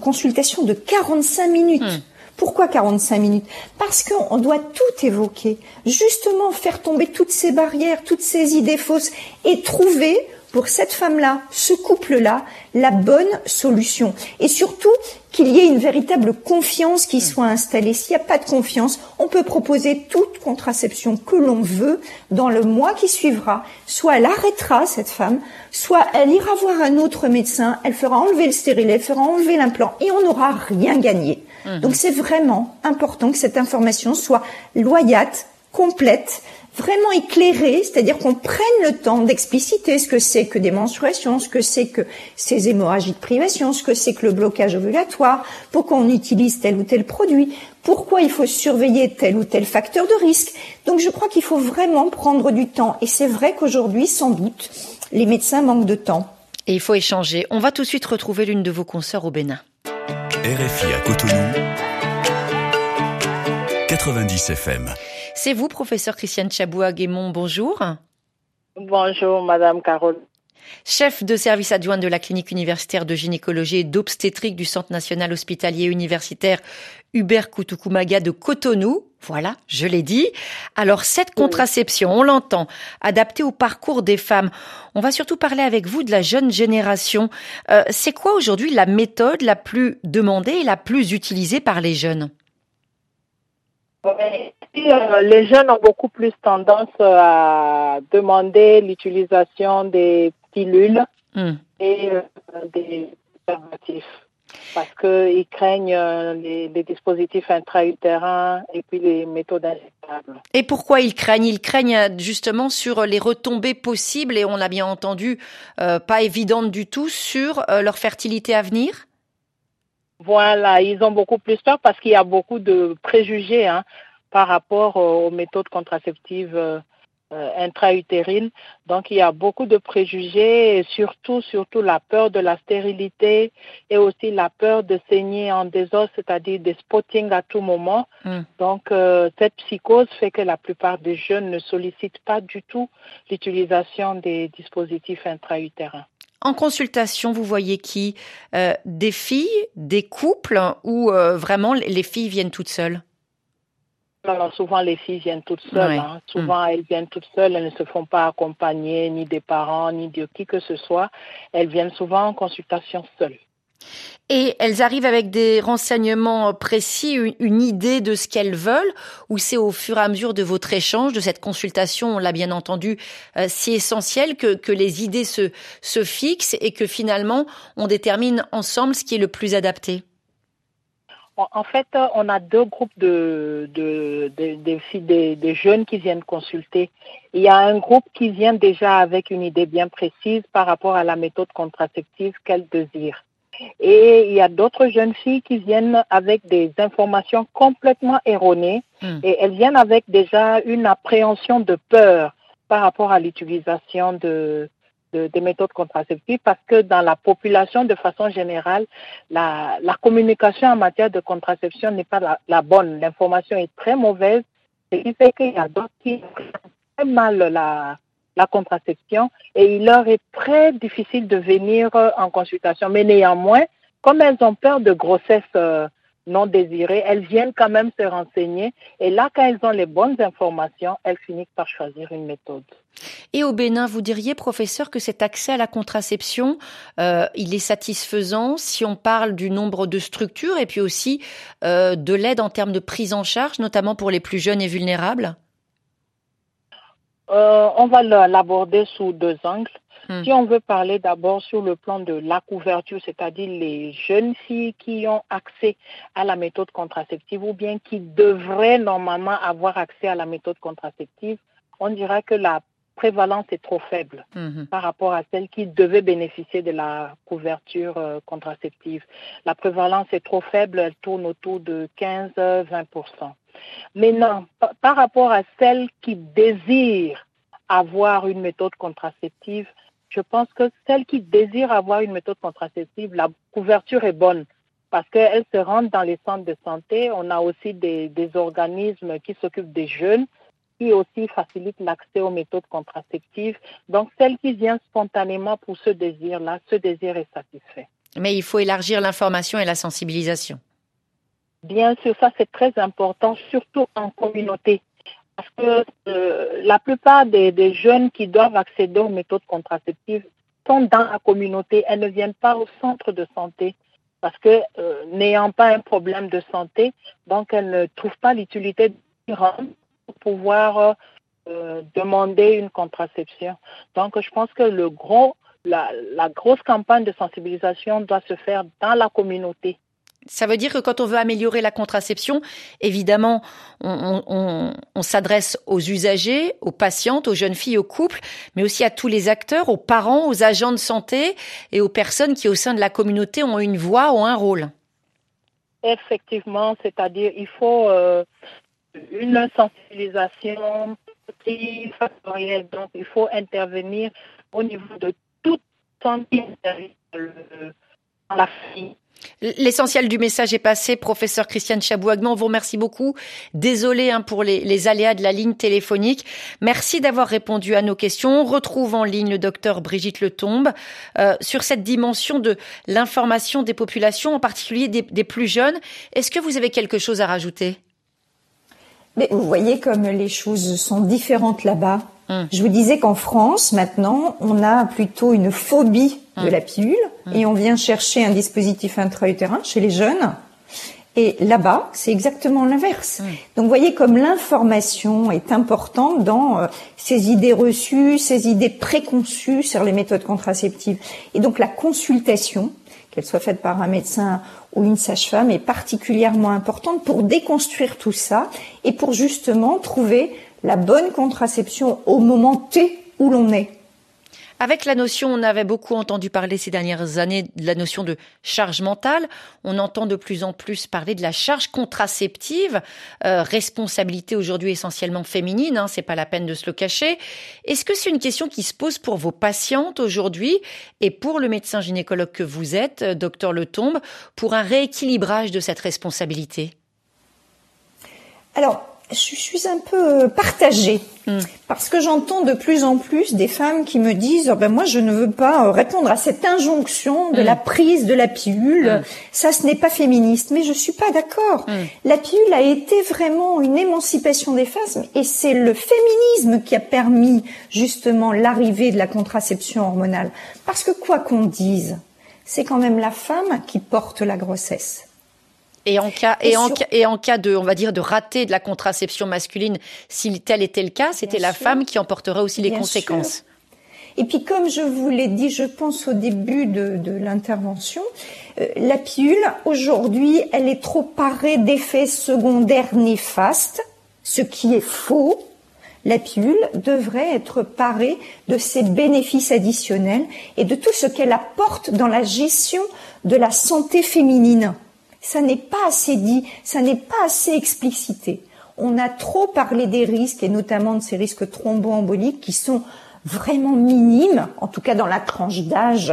consultation de 45 minutes. Mmh. Pourquoi 45 minutes? Parce qu'on doit tout évoquer, justement faire tomber toutes ces barrières, toutes ces idées fausses et trouver pour cette femme-là, ce couple-là, la bonne solution. Et surtout, qu'il y ait une véritable confiance qui soit installée. S'il n'y a pas de confiance, on peut proposer toute contraception que l'on veut dans le mois qui suivra. Soit elle arrêtera, cette femme, soit elle ira voir un autre médecin, elle fera enlever le stérilet, elle fera enlever l'implant et on n'aura rien gagné. Mmh. Donc c'est vraiment important que cette information soit loyale, complète, vraiment éclairée, c'est-à-dire qu'on prenne le temps d'expliciter ce que c'est que des menstruations, ce que c'est que ces hémorragies de privation, ce que c'est que le blocage ovulatoire, pourquoi on utilise tel ou tel produit, pourquoi il faut surveiller tel ou tel facteur de risque. Donc je crois qu'il faut vraiment prendre du temps. Et c'est vrai qu'aujourd'hui, sans doute, les médecins manquent de temps. Et il faut échanger. On va tout de suite retrouver l'une de vos consoeurs au Bénin. RFI à Cotonou, 90 FM. C'est vous, professeur Christiane Chaboua-Guémon, bonjour. Bonjour, Madame Carole. Chef de service adjoint de la clinique universitaire de gynécologie et d'obstétrique du Centre national hospitalier universitaire Hubert Kutukumaga de Cotonou. Voilà, je l'ai dit. Alors, cette contraception, on l'entend, adaptée au parcours des femmes. On va surtout parler avec vous de la jeune génération. Euh, c'est quoi aujourd'hui la méthode la plus demandée et la plus utilisée par les jeunes? Euh, les jeunes ont beaucoup plus tendance à demander l'utilisation des pilules Hmm. et euh, des préservatifs parce qu'ils craignent euh, les, les dispositifs intra-utérins et puis les méthodes injectables. Et pourquoi ils craignent? Ils craignent euh, justement sur les retombées possibles, et on l'a bien entendu, euh, pas évidentes du tout, sur euh, leur fertilité à venir? Voilà, ils ont beaucoup plus peur parce qu'il y a beaucoup de préjugés hein, par rapport euh, aux méthodes contraceptives euh, intra-utérines. Donc il y a beaucoup de préjugés et surtout, surtout la peur de la stérilité et aussi la peur de saigner en désordre, c'est-à-dire des spotting à tout moment. Mm. Donc euh, cette psychose fait que la plupart des jeunes ne sollicitent pas du tout l'utilisation des dispositifs intra-utérins. En consultation, vous voyez qui? Euh, Des filles, des couples, ou euh, vraiment les filles viennent toutes seules? Alors, souvent, les filles viennent toutes seules. Hein. Souvent, elles viennent toutes seules. Elles ne se font pas accompagner ni des parents, ni de qui que ce soit. Elles viennent souvent en consultation seules. Et elles arrivent avec des renseignements précis, une, une idée de ce qu'elles veulent, ou c'est au fur et à mesure de votre échange, de cette consultation, on l'a bien entendu, euh, si essentiel que, que les idées se, se fixent et que finalement on détermine ensemble ce qui est le plus adapté? En fait, euh, on a deux groupes de, de, de- de filles- des, des jeunes qui viennent consulter. Il y a un groupe qui vient déjà avec une idée bien précise par rapport à la méthode contraceptive qu'elles désirent. Et il y a d'autres jeunes filles qui viennent avec des informations complètement erronées Hmm. et elles viennent avec déjà une appréhension de peur par rapport à l'utilisation de, de- des méthodes contraceptives parce que dans la population, de façon générale, la, la communication en matière de contraception n'est pas la, bonne. L'information est très mauvaise, ce qui fait qu'il y a d'autres qui très mal la, la contraception et il leur est très difficile de venir en consultation. Mais néanmoins, comme elles ont peur de grossesse euh, non désirée, elles viennent quand même se renseigner et là, quand elles ont les bonnes informations, elles finissent par choisir une méthode. Et au Bénin, vous diriez, professeur, que cet accès à la contraception, euh, il est satisfaisant si on parle du nombre de structures et puis aussi euh, de l'aide en termes de prise en charge, notamment pour les plus jeunes et vulnérables? Euh, on va l'aborder sous deux angles. Hmm. Si on veut parler d'abord sur le plan de la couverture, c'est-à-dire les jeunes filles qui ont accès à la méthode contraceptive ou bien qui devraient normalement avoir accès à la méthode contraceptive, on dira que la prévalence est trop faible Mhm. par rapport à celles qui devaient bénéficier de la couverture euh, contraceptive. La prévalence est trop faible, elle tourne autour de 15-20%. Maintenant, pa- par rapport à celles qui désirent avoir une méthode contraceptive, je pense que celles qui désirent avoir une méthode contraceptive, la couverture est bonne parce qu'elles se rendent dans les centres de santé. On a aussi des, des organismes qui s'occupent des jeunes qui aussi facilitent l'accès aux méthodes contraceptives. Donc, celle qui vient spontanément pour ce désir-là, ce désir est satisfait. Mais il faut élargir l'information et la sensibilisation. Bien sûr, ça c'est très important, surtout en communauté. Parce que euh, la plupart des, jeunes qui doivent accéder aux méthodes contraceptives sont dans la communauté. Elles ne viennent pas au centre de santé. Parce que euh, n'ayant pas un problème de santé, donc elles ne trouvent pas l'utilité pour pouvoir euh, demander une contraception. Donc je pense que le gros, la grosse campagne de sensibilisation doit se faire dans la communauté. Ça veut dire que quand on veut améliorer la contraception, évidemment, on, s'adresse aux usagers, aux patientes, aux jeunes filles, aux couples, mais aussi à tous les acteurs, aux parents, aux agents de santé et aux personnes qui, au sein de la communauté, ont une voix, ont un rôle. Effectivement, c'est-à-dire il faut euh, une sensibilisation factorielle. Donc, il faut intervenir au niveau de toutes sentir dans la famille. L'essentiel du message est passé, professeur Christiane Chabouagman. On vous remercie beaucoup. Désolé hein, pour les, les, aléas de la ligne téléphonique. Merci d'avoir répondu à nos questions. On retrouve en ligne le docteur Brigitte Letombe euh, sur cette dimension de l'information des populations, en particulier des, des plus jeunes. Est-ce que vous avez quelque chose à rajouter? Mais Vous voyez comme les choses sont différentes là-bas. Hum. Je vous disais qu'en France, maintenant, on a plutôt une phobie de la pilule et on vient chercher un dispositif intra-utérin chez les jeunes. Et là-bas, c'est exactement l'inverse. Donc, vous voyez comme l'information est importante dans euh, ces idées reçues, ces idées préconçues sur les méthodes contraceptives. Et donc, la consultation, qu'elle soit faite par un médecin ou une sage-femme, est particulièrement importante pour déconstruire tout ça et pour justement trouver la bonne contraception au moment T où l'on est. Avec la notion, on avait beaucoup entendu parler ces dernières années de la notion de charge mentale. On entend de plus en plus parler de la charge contraceptive, euh, responsabilité aujourd'hui essentiellement féminine. Hein, c'est pas la peine de se le cacher. Est-ce que c'est une question qui se pose pour vos patientes aujourd'hui et pour le médecin gynécologue que vous êtes, euh, docteur Letombe, pour un rééquilibrage de cette responsabilité? Alors, je suis un peu partagée hmm. parce que j'entends de plus en plus des femmes qui me disent oh ben moi je ne veux pas euh, répondre à cette injonction de hmm. la prise de la pilule hmm. ça ce n'est pas féministe mais je suis pas d'accord la pilule a été vraiment une émancipation des femmes et c'est le féminisme qui a permis justement l'arrivée de la contraception hormonale parce que quoi qu'on dise c'est quand même la femme qui porte la grossesse et en cas et, en, et en cas de on va dire de raté de la contraception masculine, si tel était le cas, c'était la femme qui emporterait aussi les conséquences. Et puis comme je vous l'ai dit, je pense au début de, de l'intervention, euh, la pilule aujourd'hui, elle est trop parée d'effets secondaires néfastes, ce qui est faux. La pilule devrait être parée de ses bénéfices additionnels et de tout ce qu'elle apporte dans la gestion de la santé féminine ça n'est pas assez dit, ça n'est pas assez explicité. On a trop parlé des risques et notamment de ces risques thromboemboliques qui sont vraiment minimes, en tout cas dans la tranche d'âge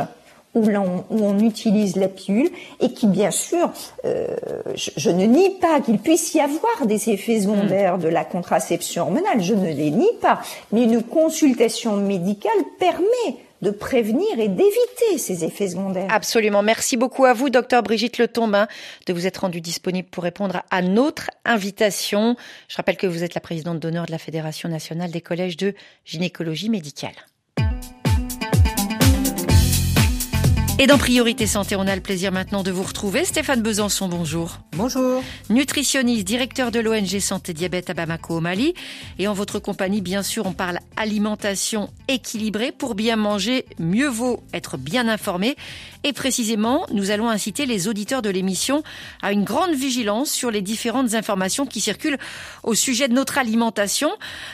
où, on, utilise la pilule et qui, bien sûr, euh, je, ne nie pas qu'il puisse y avoir des effets secondaires de la contraception hormonale, je ne les nie pas, mais une consultation médicale permet de prévenir et d'éviter ces effets secondaires. Absolument. Merci beaucoup à vous, docteur Brigitte Letombin, de vous être rendue disponible pour répondre à notre invitation. Je rappelle que vous êtes la présidente d'honneur de la Fédération nationale des collèges de gynécologie médicale. Et dans Priorité Santé, on a le plaisir maintenant de vous retrouver. Stéphane Besançon, bonjour. Bonjour. Nutritionniste, directeur de l'ONG Santé Diabète à Bamako au Mali. Et en votre compagnie, bien sûr, on parle alimentation équilibrée. Pour bien manger, mieux vaut être bien informé. Et précisément, nous allons inciter les auditeurs de l'émission à une grande vigilance sur les différentes informations qui circulent au sujet de notre alimentation,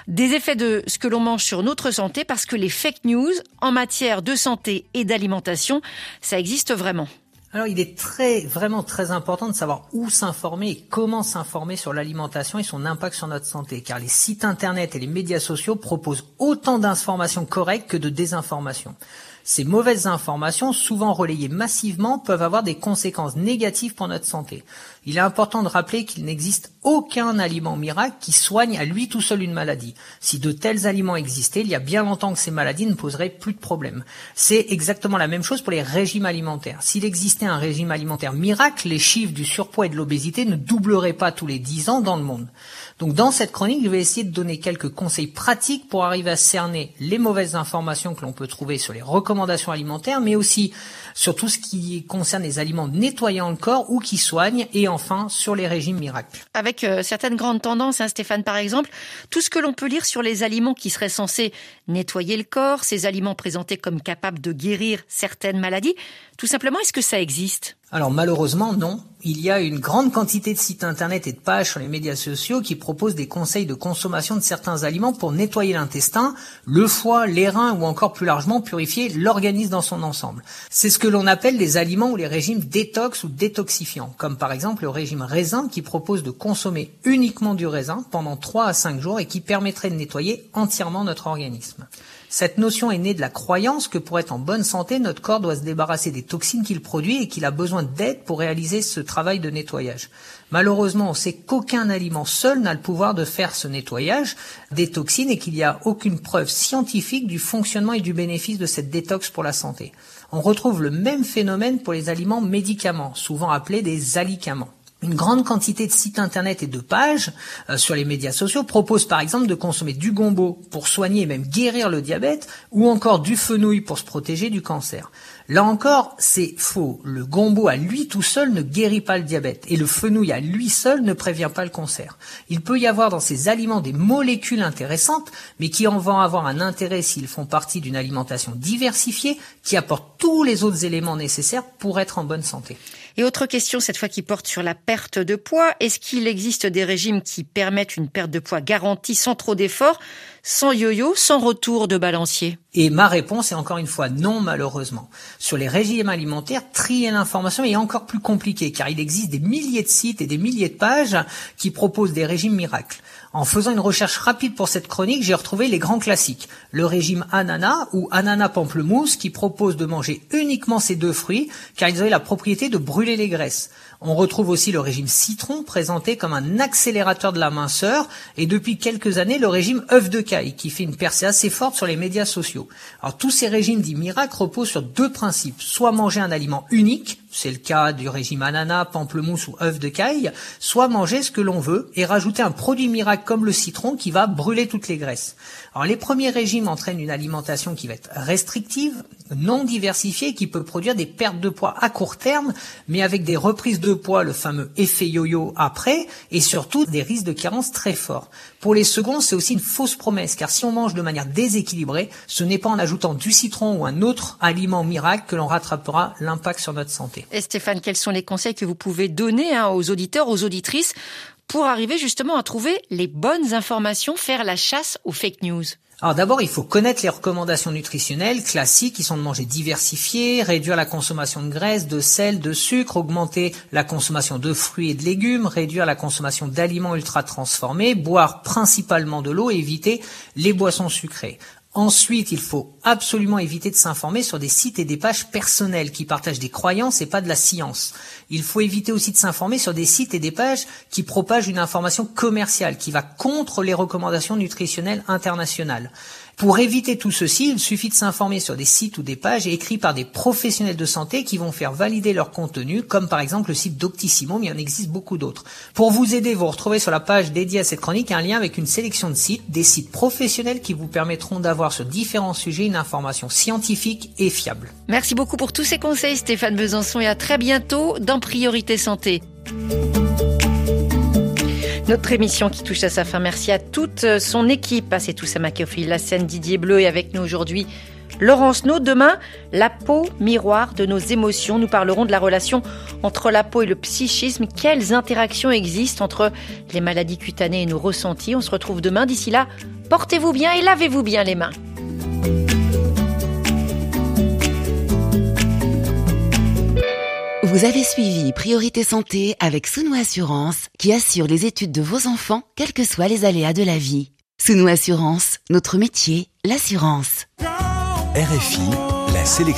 des effets de ce que l'on mange sur notre santé, parce que les fake news en matière de santé et d'alimentation ça existe vraiment alors, il est très, vraiment très important de savoir où s'informer et comment s'informer sur l'alimentation et son impact sur notre santé, car les sites internet et les médias sociaux proposent autant d'informations correctes que de désinformations. Ces mauvaises informations, souvent relayées massivement, peuvent avoir des conséquences négatives pour notre santé. Il est important de rappeler qu'il n'existe aucun aliment miracle qui soigne à lui tout seul une maladie. Si de tels aliments existaient, il y a bien longtemps que ces maladies ne poseraient plus de problème. C'est exactement la même chose pour les régimes alimentaires. S'il existait un régime alimentaire miracle, les chiffres du surpoids et de l'obésité ne doubleraient pas tous les dix ans dans le monde. Donc dans cette chronique, je vais essayer de donner quelques conseils pratiques pour arriver à cerner les mauvaises informations que l'on peut trouver sur les recommandations alimentaires, mais aussi sur tout ce qui concerne les aliments nettoyant le corps ou qui soignent, et enfin sur les régimes miracles. Avec euh, certaines grandes tendances, hein, Stéphane par exemple, tout ce que l'on peut lire sur les aliments qui seraient censés nettoyer le corps, ces aliments présentés comme capables de guérir certaines maladies, tout simplement, est-ce que ça existe? Alors malheureusement non. Il y a une grande quantité de sites internet et de pages sur les médias sociaux qui proposent des conseils de consommation de certains aliments pour nettoyer l'intestin, le foie, les reins ou encore plus largement purifier l'organisme dans son ensemble. C'est ce que l'on appelle les aliments ou les régimes détox ou détoxifiants, comme par exemple le régime raisin qui propose de consommer uniquement du raisin pendant 3 à 5 jours et qui permettrait de nettoyer entièrement notre organisme. Cette notion est née de la croyance que pour être en bonne santé, notre corps doit se débarrasser des toxines qu'il produit et qu'il a besoin d'aide pour réaliser ce travail de nettoyage. Malheureusement, on sait qu'aucun aliment seul n'a le pouvoir de faire ce nettoyage des toxines et qu'il n'y a aucune preuve scientifique du fonctionnement et du bénéfice de cette détox pour la santé. On retrouve le même phénomène pour les aliments médicaments, souvent appelés des alicaments. Une grande quantité de sites internet et de pages euh, sur les médias sociaux proposent par exemple de consommer du gombo pour soigner et même guérir le diabète ou encore du fenouil pour se protéger du cancer. Là encore, c'est faux. Le gombo à lui tout seul ne guérit pas le diabète et le fenouil à lui seul ne prévient pas le cancer. Il peut y avoir dans ces aliments des molécules intéressantes, mais qui en vont avoir un intérêt s'ils font partie d'une alimentation diversifiée qui apporte tous les autres éléments nécessaires pour être en bonne santé. Et autre question, cette fois qui porte sur la perte de poids. Est-ce qu'il existe des régimes qui permettent une perte de poids garantie sans trop d'efforts, sans yo-yo, sans retour de balancier? Et ma réponse est encore une fois non, malheureusement. Sur les régimes alimentaires, trier l'information est encore plus compliqué, car il existe des milliers de sites et des milliers de pages qui proposent des régimes miracles. En faisant une recherche rapide pour cette chronique, j'ai retrouvé les grands classiques. Le régime ananas ou ananas pamplemousse qui propose de manger uniquement ces deux fruits car ils ont la propriété de brûler les graisses. On retrouve aussi le régime citron présenté comme un accélérateur de la minceur et depuis quelques années le régime œuf de caille qui fait une percée assez forte sur les médias sociaux. Alors tous ces régimes dits miracles reposent sur deux principes. Soit manger un aliment unique, c'est le cas du régime ananas, pamplemousse ou œuf de caille, soit manger ce que l'on veut et rajouter un produit miracle comme le citron qui va brûler toutes les graisses. Alors les premiers régimes entraînent une alimentation qui va être restrictive, non diversifiée, qui peut produire des pertes de poids à court terme, mais avec des reprises de poids, le fameux effet yo-yo après, et surtout des risques de carence très forts. Pour les seconds, c'est aussi une fausse promesse, car si on mange de manière déséquilibrée, ce n'est pas en ajoutant du citron ou un autre aliment miracle que l'on rattrapera l'impact sur notre santé. Et Stéphane, quels sont les conseils que vous pouvez donner hein, aux auditeurs, aux auditrices pour arriver justement à trouver les bonnes informations, faire la chasse aux fake news alors d'abord, il faut connaître les recommandations nutritionnelles classiques qui sont de manger diversifié, réduire la consommation de graisse, de sel, de sucre, augmenter la consommation de fruits et de légumes, réduire la consommation d'aliments ultra transformés, boire principalement de l'eau et éviter les boissons sucrées. Ensuite, il faut absolument éviter de s'informer sur des sites et des pages personnelles qui partagent des croyances et pas de la science. Il faut éviter aussi de s'informer sur des sites et des pages qui propagent une information commerciale qui va contre les recommandations nutritionnelles internationales. Pour éviter tout ceci, il suffit de s'informer sur des sites ou des pages écrits par des professionnels de santé qui vont faire valider leur contenu, comme par exemple le site Doctissimo, mais il en existe beaucoup d'autres. Pour vous aider, vous retrouvez sur la page dédiée à cette chronique un lien avec une sélection de sites, des sites professionnels qui vous permettront d'avoir sur différents sujets une information scientifique et fiable. Merci beaucoup pour tous ces conseils Stéphane Besançon et à très bientôt dans Priorité Santé. Notre émission qui touche à sa fin. Merci à toute son équipe. Ah, c'est tout ça, La scène Didier Bleu est avec nous aujourd'hui. Laurence No, demain, la peau, miroir de nos émotions. Nous parlerons de la relation entre la peau et le psychisme. Quelles interactions existent entre les maladies cutanées et nos ressentis? On se retrouve demain. D'ici là, portez-vous bien et lavez-vous bien les mains. Vous avez suivi Priorité Santé avec Sounou Assurance qui assure les études de vos enfants, quels que soient les aléas de la vie. Sounou Assurance, notre métier, l'assurance. RFI, la sélection.